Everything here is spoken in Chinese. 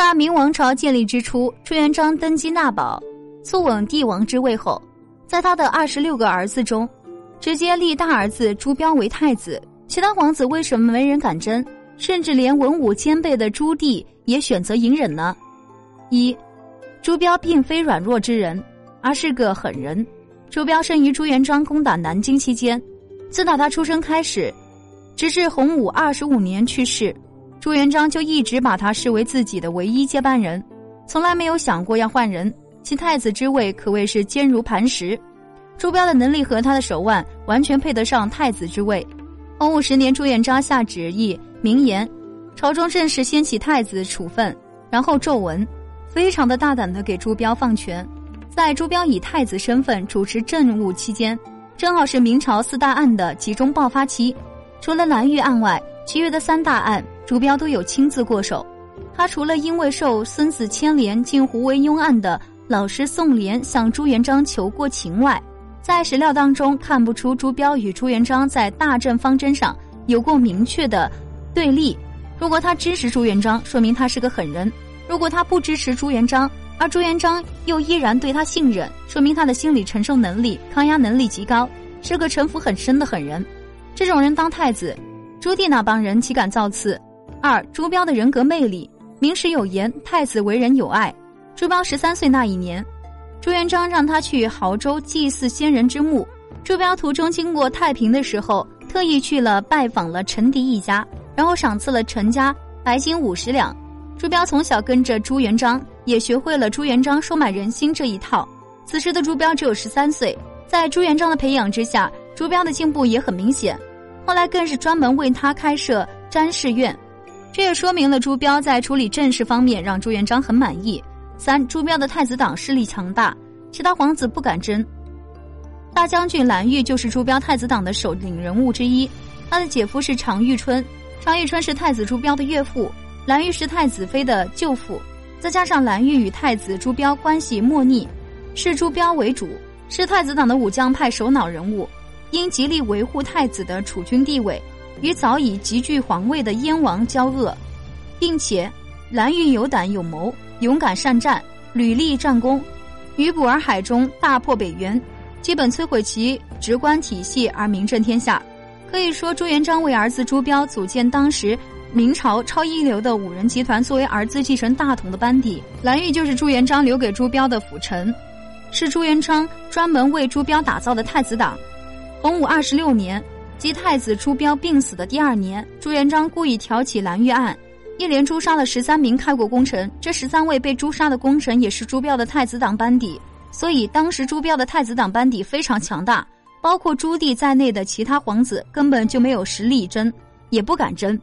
大明王朝建立之初，朱元璋登基纳宝，坐稳帝王之位后，在他的二十六个儿子中，直接立大儿子朱标为太子。其他皇子为什么没人敢争？甚至连文武兼备的朱棣也选择隐忍呢？一，朱标并非软弱之人，而是个狠人。朱标生于朱元璋攻打南京期间，自打他出生开始，直至洪武二十五年去世。朱元璋就一直把他视为自己的唯一接班人，从来没有想过要换人。其太子之位可谓是坚如磐石。朱标的能力和他的手腕完全配得上太子之位。洪武十年，朱元璋下旨意明言，朝中正式掀起太子处分，然后奏文，非常的大胆的给朱标放权。在朱标以太子身份主持政务期间，正好是明朝四大案的集中爆发期，除了蓝玉案外，其余的三大案。朱标都有亲自过手，他除了因为受孙子牵连进胡惟庸案的老师宋濂向朱元璋求过情外，在史料当中看不出朱标与朱元璋在大政方针上有过明确的对立。如果他支持朱元璋，说明他是个狠人；如果他不支持朱元璋，而朱元璋又依然对他信任，说明他的心理承受能力、抗压能力极高，是个城府很深的狠人。这种人当太子，朱棣那帮人岂敢造次？二朱标的人格魅力，明史有言，太子为人有爱。朱标十三岁那一年，朱元璋让他去亳州祭祀先人之墓。朱标途中经过太平的时候，特意去了拜访了陈迪一家，然后赏赐了陈家白金五十两。朱标从小跟着朱元璋，也学会了朱元璋收买人心这一套。此时的朱标只有十三岁，在朱元璋的培养之下，朱标的进步也很明显。后来更是专门为他开设詹事院。这也说明了朱标在处理政事方面让朱元璋很满意。三，朱标的太子党势力强大，其他皇子不敢争。大将军蓝玉就是朱标太子党的首领人物之一，他的姐夫是常遇春，常遇春是太子朱标的岳父，蓝玉是太子妃的舅父。再加上蓝玉与太子朱标关系莫逆，视朱标为主，是太子党的武将派首脑人物，应极力维护太子的储君地位。与早已集聚皇位的燕王交恶，并且蓝玉有胆有谋，勇敢善战，屡立战功，于补洱海中大破北元，基本摧毁其直官体系而名震天下。可以说，朱元璋为儿子朱标组建当时明朝超一流的五人集团，作为儿子继承大统的班底。蓝玉就是朱元璋留给朱标的辅臣，是朱元璋专门为朱标打造的太子党。洪武二十六年。即太子朱标病死的第二年，朱元璋故意挑起蓝玉案，一连诛杀了十三名开国功臣。这十三位被诛杀的功臣也是朱标的太子党班底，所以当时朱标的太子党班底非常强大，包括朱棣在内的其他皇子根本就没有实力争，也不敢争。